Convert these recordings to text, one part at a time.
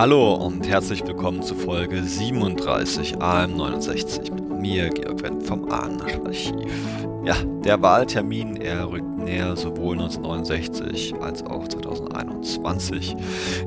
Hallo und herzlich willkommen zu Folge 37 AM69 mit mir, Georg Wendt vom Ahnenarchiv. Ja, der Wahltermin, er rückt näher sowohl 1969 als auch 2021.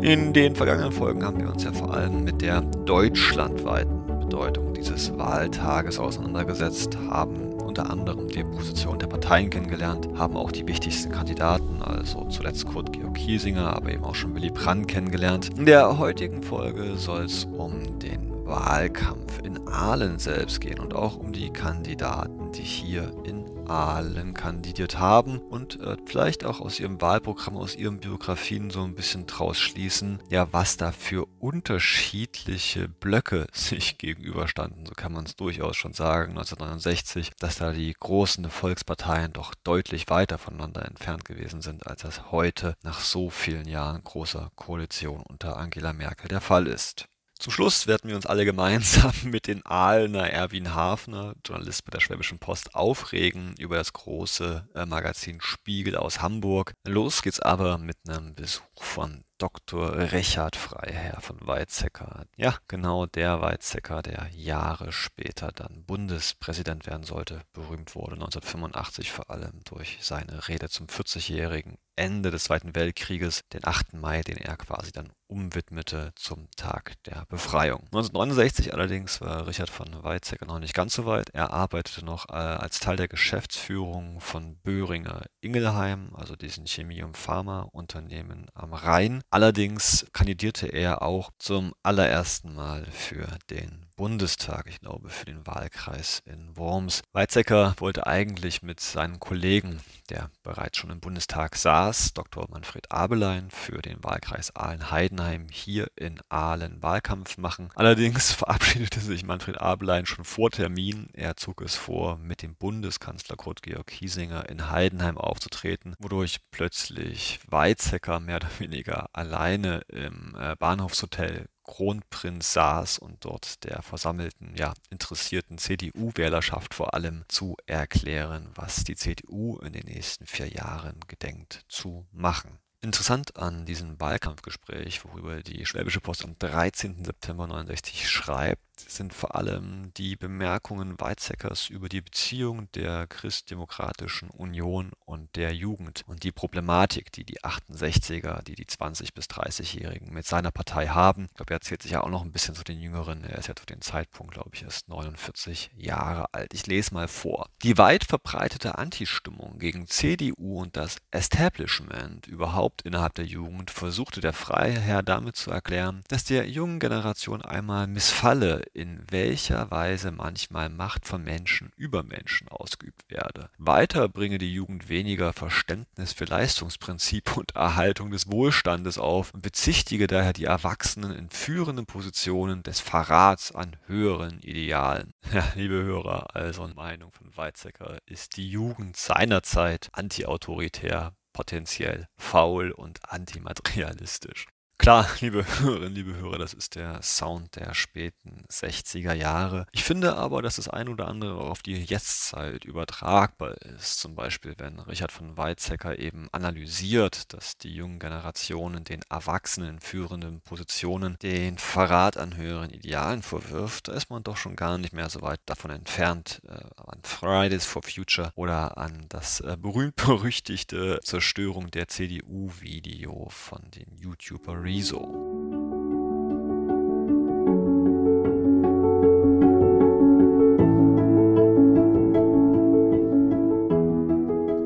In den vergangenen Folgen haben wir uns ja vor allem mit der deutschlandweiten Bedeutung dieses Wahltages auseinandergesetzt, haben unter anderem die Position der Parteien kennengelernt, haben auch die wichtigsten Kandidaten, also zuletzt Kurt Georg Kiesinger, aber eben auch schon Willy Brandt kennengelernt. In der heutigen Folge soll es um den Wahlkampf in Aalen selbst gehen und auch um die Kandidaten, die hier in Wahlen kandidiert haben und äh, vielleicht auch aus ihrem Wahlprogramm, aus ihren Biografien so ein bisschen draus schließen, ja, was da für unterschiedliche Blöcke sich gegenüberstanden. So kann man es durchaus schon sagen, 1969, dass da die großen Volksparteien doch deutlich weiter voneinander entfernt gewesen sind, als das heute nach so vielen Jahren großer Koalition unter Angela Merkel der Fall ist. Zum Schluss werden wir uns alle gemeinsam mit den Aalener Erwin Hafner, Journalist bei der Schwäbischen Post, aufregen über das große äh, Magazin Spiegel aus Hamburg. Los geht's aber mit einem Besuch von Dr. Richard Freiherr von Weizsäcker. Ja, genau der Weizsäcker, der Jahre später dann Bundespräsident werden sollte, berühmt wurde 1985 vor allem durch seine Rede zum 40-jährigen Ende des Zweiten Weltkrieges, den 8. Mai, den er quasi dann umwidmete zum Tag der Befreiung. 1969 allerdings war Richard von Weizsäcker noch nicht ganz so weit. Er arbeitete noch äh, als Teil der Geschäftsführung von Böhringer Ingelheim, also diesen Chemie- und Pharmaunternehmen am Rhein. Allerdings kandidierte er auch zum allerersten Mal für den Bundestag, ich glaube für den Wahlkreis in Worms. Weizsäcker wollte eigentlich mit seinem Kollegen, der bereits schon im Bundestag saß, Dr. Manfred Abelein, für den Wahlkreis Aalen-Heidenheim hier in Aalen Wahlkampf machen. Allerdings verabschiedete sich Manfred Abelein schon vor Termin. Er zog es vor, mit dem Bundeskanzler Kurt Georg Kiesinger in Heidenheim aufzutreten, wodurch plötzlich Weizsäcker mehr oder weniger alleine im äh, Bahnhofshotel Kronprinz saß und dort der versammelten, ja, interessierten CDU-Wählerschaft vor allem zu erklären, was die CDU in den nächsten vier Jahren gedenkt zu machen. Interessant an diesem Wahlkampfgespräch, worüber die Schwäbische Post am 13. September 69 schreibt, sind vor allem die Bemerkungen Weizsäckers über die Beziehung der Christdemokratischen Union und der Jugend und die Problematik, die die 68er, die die 20- bis 30-Jährigen mit seiner Partei haben. Ich glaube, er erzählt sich ja auch noch ein bisschen zu den Jüngeren. Er ist ja zu dem Zeitpunkt, glaube ich, erst 49 Jahre alt. Ich lese mal vor. Die weit verbreitete Antistimmung gegen CDU und das Establishment überhaupt innerhalb der Jugend versuchte der Freiherr damit zu erklären, dass der jungen Generation einmal missfalle, in welcher Weise manchmal Macht von Menschen über Menschen ausgeübt werde. Weiter bringe die Jugend weniger Verständnis für Leistungsprinzip und Erhaltung des Wohlstandes auf und bezichtige daher die Erwachsenen in führenden Positionen des Verrats an höheren Idealen. Ja, liebe Hörer, also Meinung von Weizsäcker ist die Jugend seinerzeit antiautoritär, potenziell faul und antimaterialistisch. Klar, liebe Hörerinnen, liebe Hörer, das ist der Sound der späten 60er Jahre. Ich finde aber, dass das ein oder andere auf die Jetztzeit übertragbar ist. Zum Beispiel, wenn Richard von Weizsäcker eben analysiert, dass die jungen Generationen den Erwachsenen führenden Positionen den Verrat an höheren Idealen vorwirft, da ist man doch schon gar nicht mehr so weit davon entfernt, äh, an Fridays for Future oder an das äh, berühmt-berüchtigte Zerstörung der CDU-Video von den YouTuber Rezo.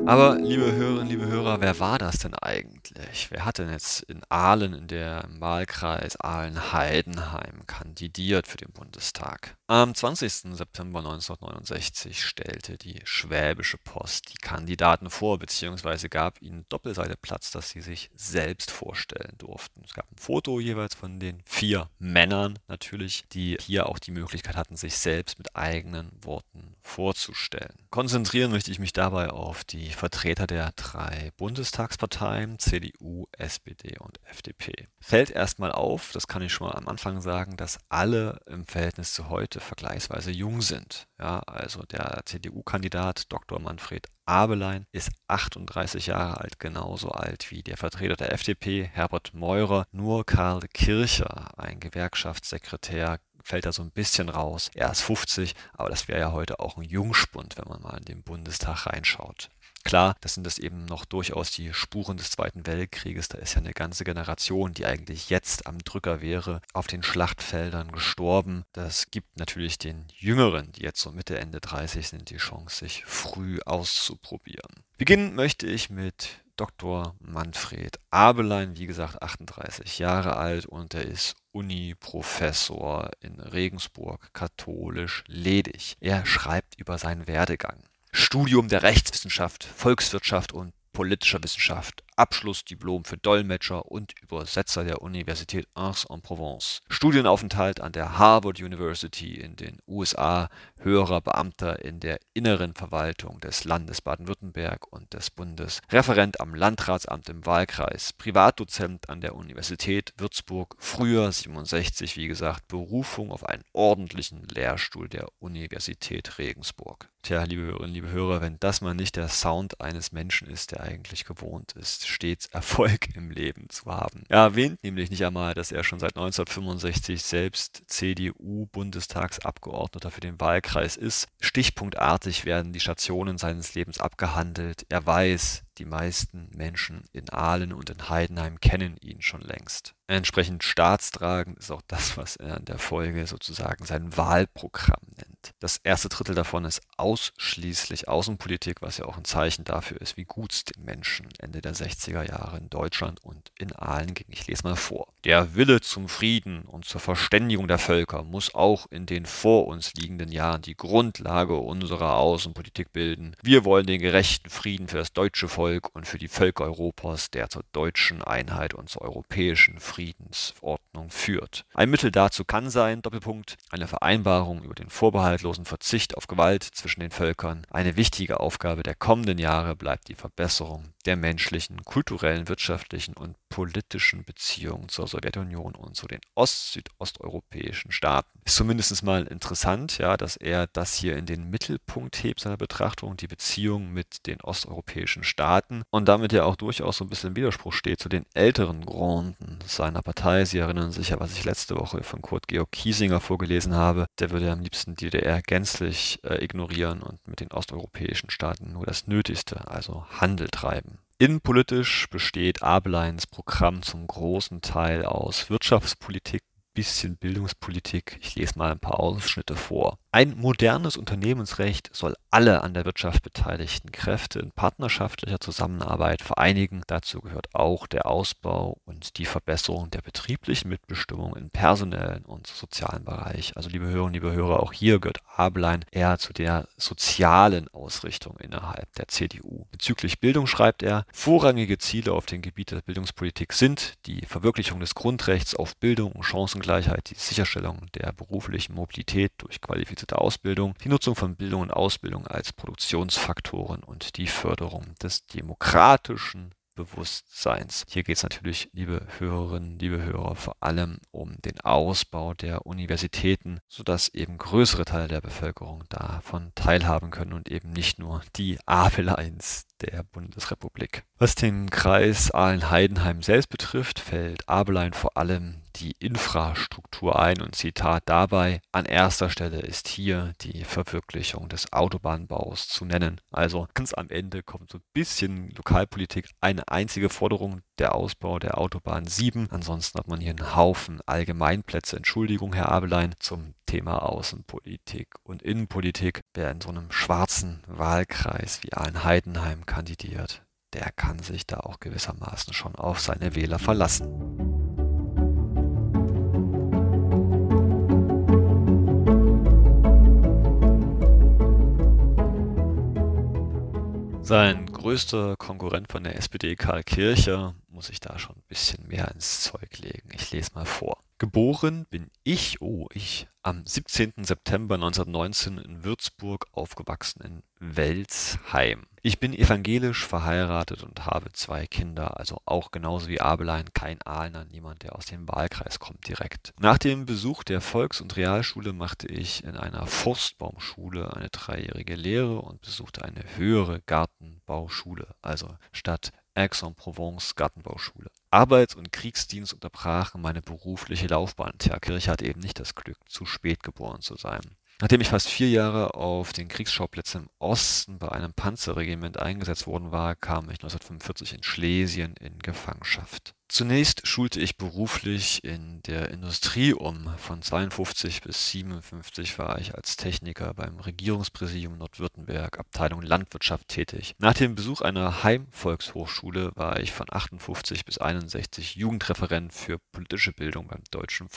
Aber liebe Hörer, wer war das denn eigentlich? Wer hat denn jetzt in Aalen in der Wahlkreis Aalen-Heidenheim kandidiert für den Bundestag? Am 20. September 1969 stellte die Schwäbische Post die Kandidaten vor, beziehungsweise gab ihnen Doppelseite Platz, dass sie sich selbst vorstellen durften. Es gab ein Foto jeweils von den vier Männern natürlich, die hier auch die Möglichkeit hatten, sich selbst mit eigenen Worten vorzustellen. Konzentrieren möchte ich mich dabei auf die Vertreter der drei Bundestagsparteien CDU, SPD und FDP. Fällt erstmal auf, das kann ich schon mal am Anfang sagen, dass alle im Verhältnis zu heute vergleichsweise jung sind. Ja, also der CDU-Kandidat Dr. Manfred Abelein ist 38 Jahre alt, genauso alt wie der Vertreter der FDP, Herbert Meurer. Nur Karl Kircher, ein Gewerkschaftssekretär, fällt da so ein bisschen raus. Er ist 50, aber das wäre ja heute auch ein Jungspund, wenn man mal in den Bundestag reinschaut. Klar, das sind das eben noch durchaus die Spuren des Zweiten Weltkrieges. Da ist ja eine ganze Generation, die eigentlich jetzt am Drücker wäre, auf den Schlachtfeldern gestorben. Das gibt natürlich den Jüngeren, die jetzt so Mitte, Ende 30 sind, die Chance, sich früh auszuprobieren. Beginnen möchte ich mit Dr. Manfred Abelein, wie gesagt 38 Jahre alt und er ist Uni-Professor in Regensburg, katholisch ledig. Er schreibt über seinen Werdegang. Studium der Rechtswissenschaft, Volkswirtschaft und politischer Wissenschaft, Abschlussdiplom für Dolmetscher und Übersetzer der Universität Aix-en-Provence. Studienaufenthalt an der Harvard University in den USA, höherer Beamter in der inneren Verwaltung des Landes Baden-Württemberg und des Bundes, Referent am Landratsamt im Wahlkreis, Privatdozent an der Universität Würzburg, früher 67, wie gesagt, Berufung auf einen ordentlichen Lehrstuhl der Universität Regensburg. Tja, liebe Hörerinnen, liebe Hörer, wenn das mal nicht der Sound eines Menschen ist, der eigentlich gewohnt ist, stets Erfolg im Leben zu haben. Er erwähnt nämlich nicht einmal, dass er schon seit 1965 selbst CDU-Bundestagsabgeordneter für den Wahlkreis ist. Stichpunktartig werden die Stationen seines Lebens abgehandelt. Er weiß, die meisten Menschen in Aalen und in Heidenheim kennen ihn schon längst. Entsprechend staatstragend ist auch das, was er in der Folge sozusagen sein Wahlprogramm. Das erste Drittel davon ist ausschließlich Außenpolitik, was ja auch ein Zeichen dafür ist, wie gut es den Menschen Ende der 60er Jahre in Deutschland und in Aalen ging. Ich lese mal vor. Der Wille zum Frieden und zur Verständigung der Völker muss auch in den vor uns liegenden Jahren die Grundlage unserer Außenpolitik bilden. Wir wollen den gerechten Frieden für das deutsche Volk und für die Völker Europas, der zur deutschen Einheit und zur europäischen Frieden Friedensordnung führt. Ein Mittel dazu kann sein, Doppelpunkt, eine Vereinbarung über den vorbehaltlosen Verzicht auf Gewalt zwischen den Völkern. Eine wichtige Aufgabe der kommenden Jahre bleibt die Verbesserung der menschlichen, kulturellen, wirtschaftlichen und politischen Beziehungen zur Sowjetunion und zu den ost-südosteuropäischen Staaten. Ist zumindest mal interessant, ja, dass er das hier in den Mittelpunkt hebt seiner Betrachtung, die Beziehung mit den osteuropäischen Staaten und damit ja auch durchaus so ein bisschen im Widerspruch steht zu den älteren Gründen seiner Partei. Sie erinnern sich ja, was ich letzte Woche von Kurt Georg Kiesinger vorgelesen habe. Der würde am liebsten die DDR gänzlich äh, ignorieren und mit den osteuropäischen Staaten nur das Nötigste, also Handel treiben. Innenpolitisch besteht Abeleins Programm zum großen Teil aus Wirtschaftspolitik, bisschen Bildungspolitik. Ich lese mal ein paar Ausschnitte vor. Ein modernes Unternehmensrecht soll alle an der Wirtschaft beteiligten Kräfte in partnerschaftlicher Zusammenarbeit vereinigen. Dazu gehört auch der Ausbau und die Verbesserung der betrieblichen Mitbestimmung im personellen und sozialen Bereich. Also liebe Hörerinnen, liebe Hörer, auch hier gehört Abelein eher zu der sozialen Ausrichtung innerhalb der CDU. Bezüglich Bildung schreibt er, vorrangige Ziele auf dem Gebiet der Bildungspolitik sind die Verwirklichung des Grundrechts auf Bildung und Chancengleichheit, die Sicherstellung der beruflichen Mobilität durch Qualifizierung qualifizierte Ausbildung, die Nutzung von Bildung und Ausbildung als Produktionsfaktoren und die Förderung des demokratischen Bewusstseins. Hier geht es natürlich, liebe Hörerinnen, liebe Hörer, vor allem um den Ausbau der Universitäten, sodass eben größere Teile der Bevölkerung davon teilhaben können und eben nicht nur die Abeleins der Bundesrepublik. Was den Kreis Aalen-Heidenheim selbst betrifft, fällt Abelein vor allem die Infrastruktur ein und Zitat dabei, an erster Stelle ist hier die Verwirklichung des Autobahnbaus zu nennen. Also ganz am Ende kommt so ein bisschen Lokalpolitik, eine einzige Forderung, der Ausbau der Autobahn 7. Ansonsten hat man hier einen Haufen Allgemeinplätze. Entschuldigung, Herr Abelein, zum Thema Außenpolitik und Innenpolitik. Wer in so einem schwarzen Wahlkreis wie Aalen-Heidenheim kandidiert, der kann sich da auch gewissermaßen schon auf seine Wähler verlassen. Sein größter Konkurrent von der SPD, Karl Kircher, muss ich da schon ein bisschen mehr ins Zeug legen. Ich lese mal vor. Geboren bin ich, oh ich, am 17. September 1919 in Würzburg, aufgewachsen in Welsheim. Ich bin evangelisch verheiratet und habe zwei Kinder, also auch genauso wie Abelein kein Ahlner, niemand, der aus dem Wahlkreis kommt direkt. Nach dem Besuch der Volks- und Realschule machte ich in einer Forstbaumschule eine dreijährige Lehre und besuchte eine höhere Gartenbauschule, also statt Aix-en-Provence Gartenbauschule. Arbeits- und Kriegsdienst unterbrachen meine berufliche Laufbahn. Tja, Kirche hat eben nicht das Glück, zu spät geboren zu sein. Nachdem ich fast vier Jahre auf den Kriegsschauplätzen im Osten bei einem Panzerregiment eingesetzt worden war, kam ich 1945 in Schlesien in Gefangenschaft. Zunächst schulte ich beruflich in der Industrie um. Von 52 bis 57 war ich als Techniker beim Regierungspräsidium Nordwürttemberg, Abteilung Landwirtschaft tätig. Nach dem Besuch einer Heimvolkshochschule war ich von 58 bis 61 Jugendreferent für politische Bildung beim Deutschen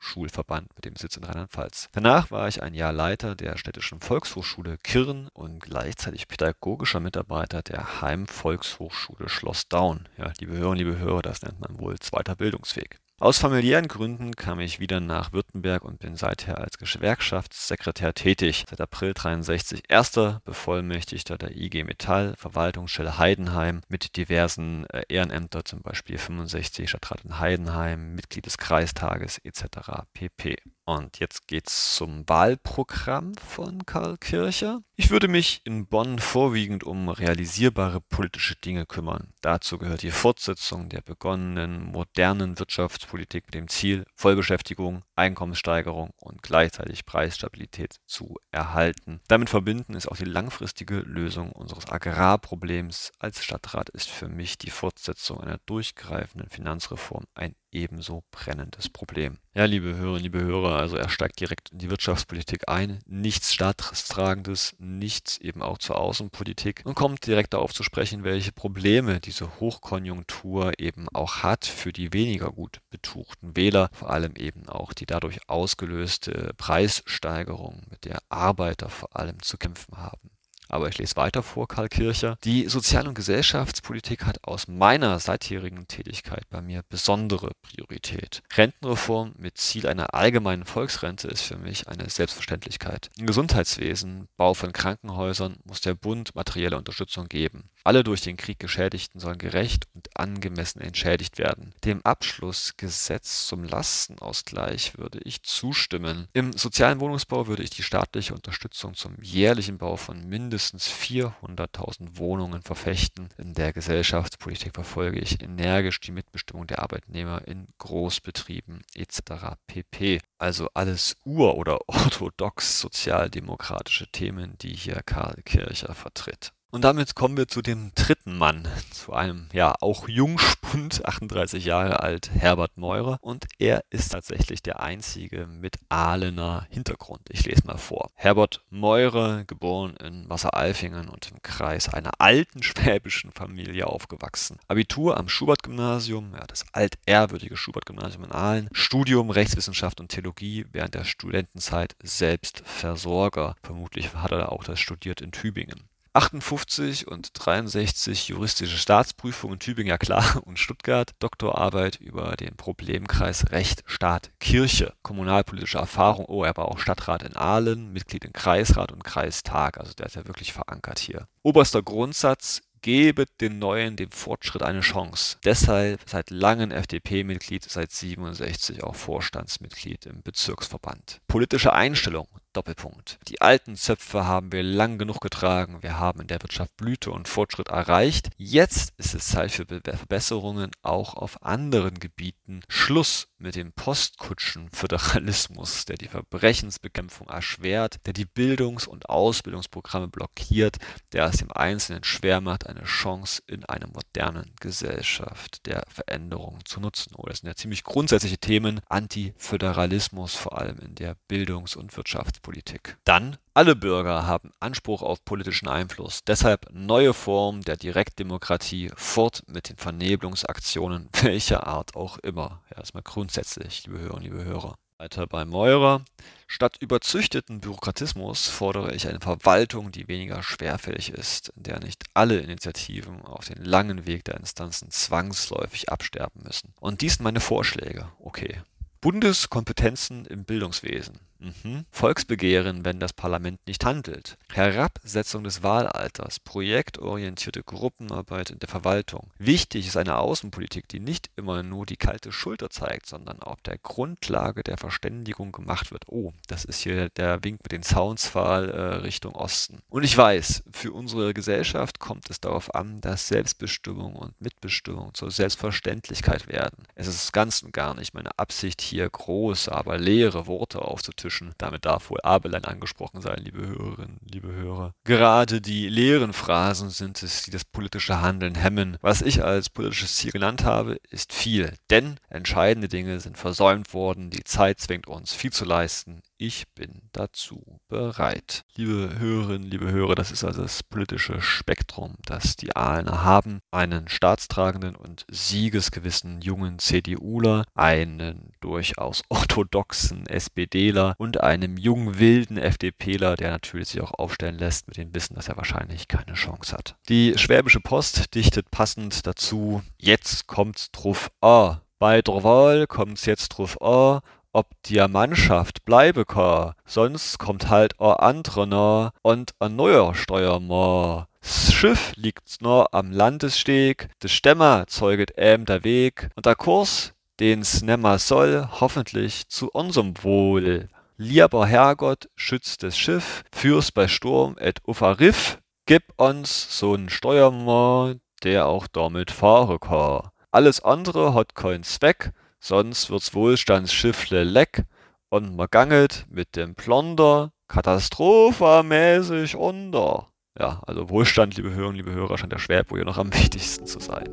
Volkshochschulverband mit dem Sitz in Rheinland-Pfalz. Danach war ich ein Jahr Leiter der städtischen Volkshochschule Kirn und gleichzeitig pädagogischer Mitarbeiter der Heimvolkshochschule Schloss Daun. Ja, liebe Hörerinnen, liebe Hörer, das nennt man wohl zweiter Bildungsweg. Aus familiären Gründen kam ich wieder nach Württemberg und bin seither als Gewerkschaftssekretär tätig. Seit April 63 erster Bevollmächtigter der IG Metall, Verwaltungsstelle Heidenheim mit diversen äh, Ehrenämter, zum Beispiel 65 Stadtrat in Heidenheim, Mitglied des Kreistages etc. pp. Und jetzt geht's zum Wahlprogramm von Karl Kircher. Ich würde mich in Bonn vorwiegend um realisierbare politische Dinge kümmern. Dazu gehört die Fortsetzung der begonnenen modernen Wirtschaftspolitik mit dem Ziel, Vollbeschäftigung, Einkommenssteigerung und gleichzeitig Preisstabilität zu erhalten. Damit verbinden ist auch die langfristige Lösung unseres Agrarproblems. Als Stadtrat ist für mich die Fortsetzung einer durchgreifenden Finanzreform ein ebenso brennendes Problem. Ja, liebe Hörerinnen, liebe Hörer, also er steigt direkt in die Wirtschaftspolitik ein, nichts Staatstragendes, nichts eben auch zur Außenpolitik und kommt direkt darauf zu sprechen, welche Probleme diese Hochkonjunktur eben auch hat für die weniger gut betuchten Wähler, vor allem eben auch die dadurch ausgelöste Preissteigerung, mit der Arbeiter vor allem zu kämpfen haben. Aber ich lese weiter vor, Karl Kircher. Die Sozial- und Gesellschaftspolitik hat aus meiner seitherigen Tätigkeit bei mir besondere Priorität. Rentenreform mit Ziel einer allgemeinen Volksrente ist für mich eine Selbstverständlichkeit. Im Gesundheitswesen, Bau von Krankenhäusern muss der Bund materielle Unterstützung geben. Alle durch den Krieg Geschädigten sollen gerecht und angemessen entschädigt werden. Dem Abschlussgesetz zum Lastenausgleich würde ich zustimmen. Im sozialen Wohnungsbau würde ich die staatliche Unterstützung zum jährlichen Bau von mindestens 400.000 Wohnungen verfechten. In der Gesellschaftspolitik verfolge ich energisch die Mitbestimmung der Arbeitnehmer in Großbetrieben etc. pp. Also alles ur- oder orthodox sozialdemokratische Themen, die hier Karl Kircher vertritt. Und damit kommen wir zu dem dritten Mann, zu einem ja auch Jungspund, 38 Jahre alt, Herbert Meurer. Und er ist tatsächlich der einzige mit Ahlener Hintergrund. Ich lese mal vor. Herbert Meurer, geboren in Wasseralfingen und im Kreis einer alten schwäbischen Familie aufgewachsen. Abitur am Schubert-Gymnasium, ja, das altehrwürdige Schubert-Gymnasium in Aalen. Studium Rechtswissenschaft und Theologie während der Studentenzeit selbst Versorger. Vermutlich hat er auch das studiert in Tübingen. 58 und 63 juristische Staatsprüfungen ja klar, und Stuttgart, Doktorarbeit über den Problemkreis Recht, Staat, Kirche, kommunalpolitische Erfahrung, oh, er war auch Stadtrat in Aalen, Mitglied im Kreisrat und Kreistag, also der ist ja wirklich verankert hier. Oberster Grundsatz, Gebet den Neuen, dem Fortschritt eine Chance. Deshalb seit langem FDP-Mitglied, seit 67 auch Vorstandsmitglied im Bezirksverband. Politische Einstellung, Doppelpunkt. Die alten Zöpfe haben wir lang genug getragen. Wir haben in der Wirtschaft Blüte und Fortschritt erreicht. Jetzt ist es Zeit für Verbesserungen auch auf anderen Gebieten. Schluss mit dem Postkutschenföderalismus, der die Verbrechensbekämpfung erschwert, der die Bildungs- und Ausbildungsprogramme blockiert, der es dem Einzelnen schwer macht, eine Chance in einer modernen Gesellschaft der Veränderung zu nutzen. Oh, das sind ja ziemlich grundsätzliche Themen. Antiföderalismus, vor allem in der Bildungs- und Wirtschaftspolitik. Dann alle Bürger haben Anspruch auf politischen Einfluss. Deshalb neue Formen der Direktdemokratie fort mit den Vernebelungsaktionen welcher Art auch immer. Erstmal grundsätzlich, liebe Hörerinnen, liebe Hörer. Weiter bei Meurer. Statt überzüchteten Bürokratismus fordere ich eine Verwaltung, die weniger schwerfällig ist, in der nicht alle Initiativen auf den langen Weg der Instanzen zwangsläufig absterben müssen. Und dies sind meine Vorschläge. Okay, Bundeskompetenzen im Bildungswesen. Mhm. Volksbegehren, wenn das Parlament nicht handelt. Herabsetzung des Wahlalters. Projektorientierte Gruppenarbeit in der Verwaltung. Wichtig ist eine Außenpolitik, die nicht immer nur die kalte Schulter zeigt, sondern auf der Grundlage der Verständigung gemacht wird. Oh, das ist hier der Wink mit dem Zaunspfahl äh, Richtung Osten. Und ich weiß, für unsere Gesellschaft kommt es darauf an, dass Selbstbestimmung und Mitbestimmung zur Selbstverständlichkeit werden. Es ist ganz und gar nicht meine Absicht, hier große, aber leere Worte aufzutischen dazwischen. Damit darf wohl Abelein angesprochen sein, liebe Hörerinnen, liebe Hörer. Gerade die leeren Phrasen sind es, die das politische Handeln hemmen. Was ich als politisches Ziel genannt habe, ist viel. Denn entscheidende Dinge sind versäumt worden, die Zeit zwingt uns viel zu leisten. Ich bin dazu bereit. Liebe Hörerinnen, liebe Hörer, das ist also das politische Spektrum, das die Ahlener haben. Einen staatstragenden und siegesgewissen jungen CDUler, einen durchaus orthodoxen SPDler und einem jungen wilden FDPler, der natürlich sich auch aufstellen lässt mit dem Wissen, dass er wahrscheinlich keine Chance hat. Die Schwäbische Post dichtet passend dazu, jetzt kommt's drauf an. Bei der kommt's jetzt drauf an, ob dir Mannschaft bleibe ka, sonst kommt halt a anderer und a neuer Steuermer. S Schiff liegt nur am Landessteg, de Stämmer zeuget äm der Weg und der Kurs, den's nemmer soll, hoffentlich zu unserem Wohl. Lieber Herrgott, schütz das Schiff, führ's bei Sturm et Ufer Riff, gib uns so'n Steuermer, der auch damit fahren kann. Alles andere hat keinen Zweck, sonst wird's Wohlstandsschiffle leck und man gangelt mit dem Plonder katastrophamäßig unter. Ja, also Wohlstand, liebe Hörerinnen, liebe Hörer, scheint der Schwerpunkt hier noch am wichtigsten zu sein.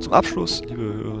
Zum Abschluss, liebe Hörerinnen,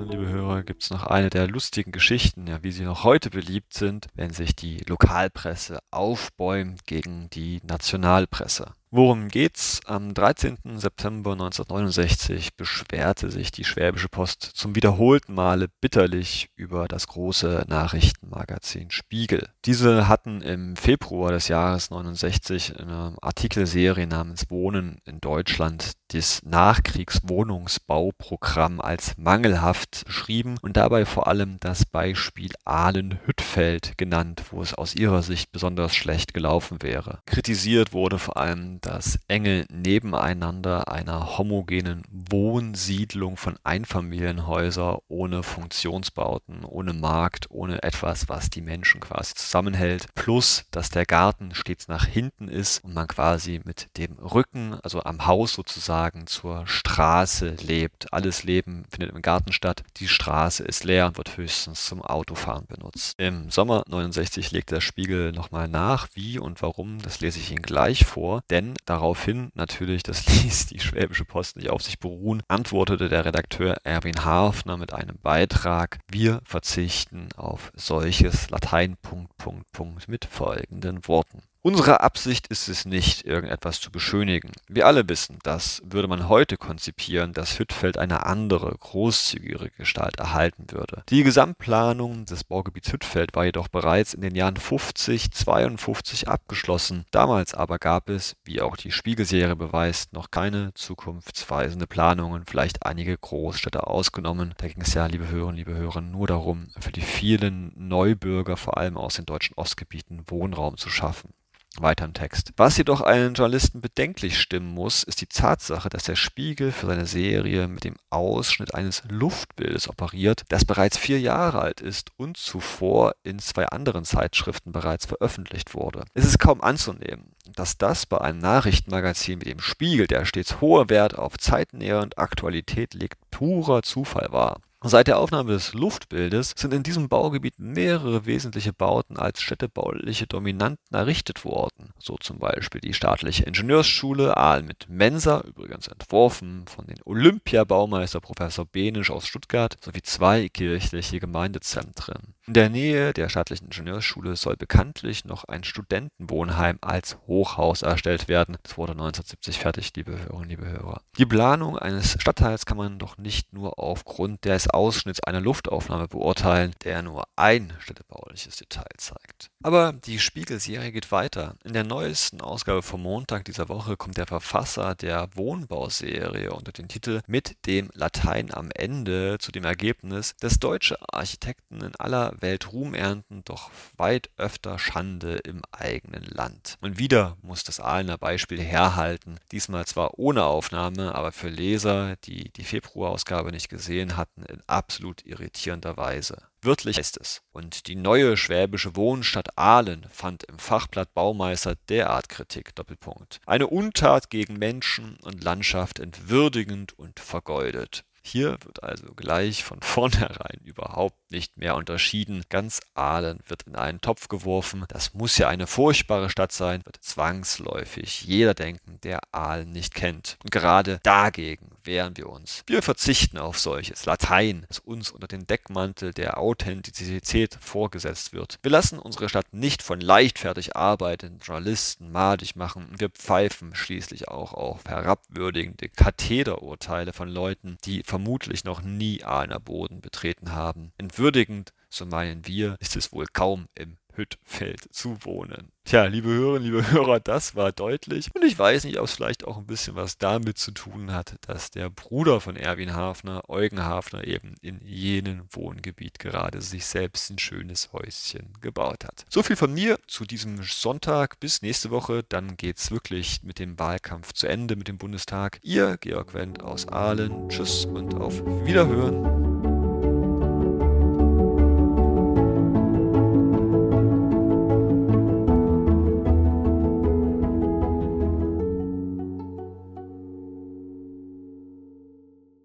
Hörer, gibt es noch eine der lustigen Geschichten, ja, wie sie noch heute beliebt sind, wenn sich die Lokalpresse aufbäumt gegen die Nationalpresse. Worum geht's? Am 13. September 1969 beschwerte sich die Schwäbische Post zum wiederholten Male bitterlich über das große Nachrichtenmagazin Spiegel. Diese hatten im Februar des Jahres 69 eine Artikelserie namens Wohnen in Deutschland das Nachkriegswohnungsbauprogramm als mangelhaft beschrieben und dabei vor allem das Beispiel Ahlen-Hüttfeld genannt, wo es aus ihrer Sicht besonders schlecht gelaufen wäre. Kritisiert wurde vor allem das enge Nebeneinander einer homogenen Wohnsiedlung von Einfamilienhäusern ohne Funktionsbauten, ohne Markt, ohne etwas, was die Menschen quasi zusammenhält. Plus, dass der Garten stets nach hinten ist und man quasi mit dem Rücken, also am Haus sozusagen, zur Straße lebt. Alles Leben findet im Garten statt. Die Straße ist leer und wird höchstens zum Autofahren benutzt. Im Sommer 69 legt der Spiegel nochmal nach, wie und warum, das lese ich Ihnen gleich vor. Denn denn daraufhin natürlich, das ließ die Schwäbische Post nicht auf sich beruhen, antwortete der Redakteur Erwin Hafner mit einem Beitrag, wir verzichten auf solches Latein Punkt, Punkt, Punkt mit folgenden Worten. Unsere Absicht ist es nicht, irgendetwas zu beschönigen. Wir alle wissen, dass, würde man heute konzipieren, das Hüttfeld eine andere, großzügigere Gestalt erhalten würde. Die Gesamtplanung des Baugebiets Hüttfeld war jedoch bereits in den Jahren 50, 52 abgeschlossen. Damals aber gab es, wie auch die Spiegelserie beweist, noch keine zukunftsweisende Planungen, vielleicht einige Großstädte ausgenommen. Da ging es ja, liebe Hörerinnen, liebe Hörer, nur darum, für die vielen Neubürger, vor allem aus den deutschen Ostgebieten, Wohnraum zu schaffen. Weiter im Text. Was jedoch einen Journalisten bedenklich stimmen muss, ist die Tatsache, dass der Spiegel für seine Serie mit dem Ausschnitt eines Luftbildes operiert, das bereits vier Jahre alt ist und zuvor in zwei anderen Zeitschriften bereits veröffentlicht wurde. Es ist kaum anzunehmen, dass das bei einem Nachrichtenmagazin wie dem Spiegel, der stets hoher Wert auf Zeitnähe und Aktualität legt, purer Zufall war. Seit der Aufnahme des Luftbildes sind in diesem Baugebiet mehrere wesentliche Bauten als städtebauliche Dominanten errichtet worden, so zum Beispiel die staatliche Ingenieursschule Aal mit Mensa, übrigens entworfen von den Olympiabaumeister Professor Benisch aus Stuttgart, sowie zwei kirchliche Gemeindezentren. In der Nähe der staatlichen Ingenieursschule soll bekanntlich noch ein Studentenwohnheim als Hochhaus erstellt werden. Das wurde 1970 fertig, liebe Hörerinnen, liebe Hörer. Die Planung eines Stadtteils kann man doch nicht nur aufgrund des Ausschnitts einer Luftaufnahme beurteilen, der nur ein städtebauliches Detail zeigt. Aber die Spiegelserie geht weiter. In der neuesten Ausgabe vom Montag dieser Woche kommt der Verfasser der Wohnbauserie unter den Titel Mit dem Latein am Ende zu dem Ergebnis, dass deutsche Architekten in aller Welt Ruhm ernten, doch weit öfter Schande im eigenen Land. Und wieder muss das Ahlener Beispiel herhalten, diesmal zwar ohne Aufnahme, aber für Leser, die die Februarausgabe nicht gesehen hatten, in absolut irritierender Weise. Wörtlich heißt es: Und die neue schwäbische Wohnstadt Aalen fand im Fachblatt Baumeister derart Kritik: Doppelpunkt. Eine Untat gegen Menschen und Landschaft entwürdigend und vergeudet hier wird also gleich von vornherein überhaupt nicht mehr unterschieden. Ganz Aalen wird in einen Topf geworfen. Das muss ja eine furchtbare Stadt sein, wird zwangsläufig jeder denken, der Aalen nicht kennt. Und gerade dagegen wehren wir uns. Wir verzichten auf solches Latein, das uns unter den Deckmantel der Authentizität vorgesetzt wird. Wir lassen unsere Stadt nicht von leichtfertig arbeitenden Journalisten madig machen. Wir pfeifen schließlich auch auf herabwürdigende Kathederurteile von Leuten, die vermutlich noch nie Ahner Boden betreten haben. Entwürdigend, so meinen wir, ist es wohl kaum im Hüttfeld zu wohnen. Tja, liebe Hörerinnen, liebe Hörer, das war deutlich. Und ich weiß nicht, ob es vielleicht auch ein bisschen was damit zu tun hat, dass der Bruder von Erwin Hafner, Eugen Hafner, eben in jenem Wohngebiet gerade sich selbst ein schönes Häuschen gebaut hat. So viel von mir zu diesem Sonntag. Bis nächste Woche. Dann geht es wirklich mit dem Wahlkampf zu Ende mit dem Bundestag. Ihr, Georg Wendt aus Aalen. Tschüss und auf Wiederhören.